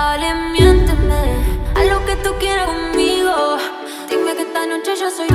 Dale, miénteme, haz lo que tú quieras conmigo. Dime que esta noche yo soy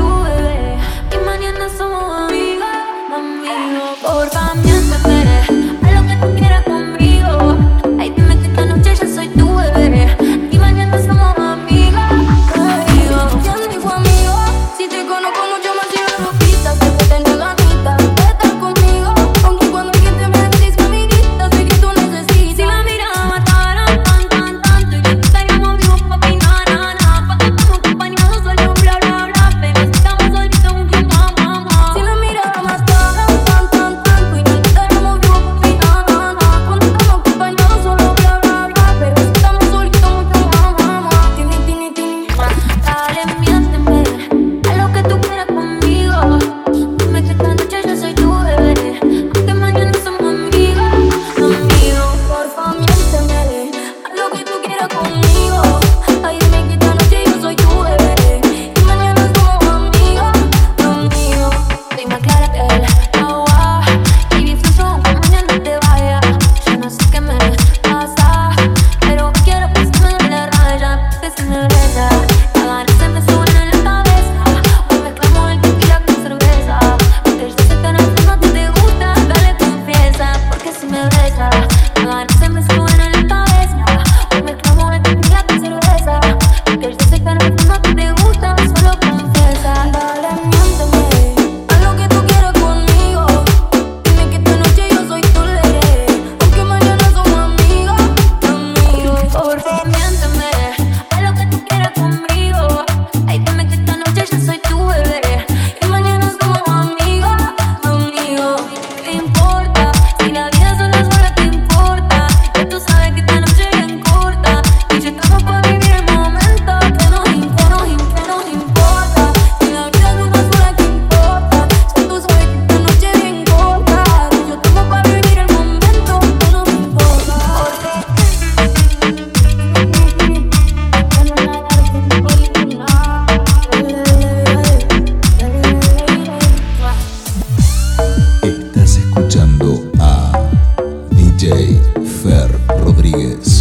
Rodriguez.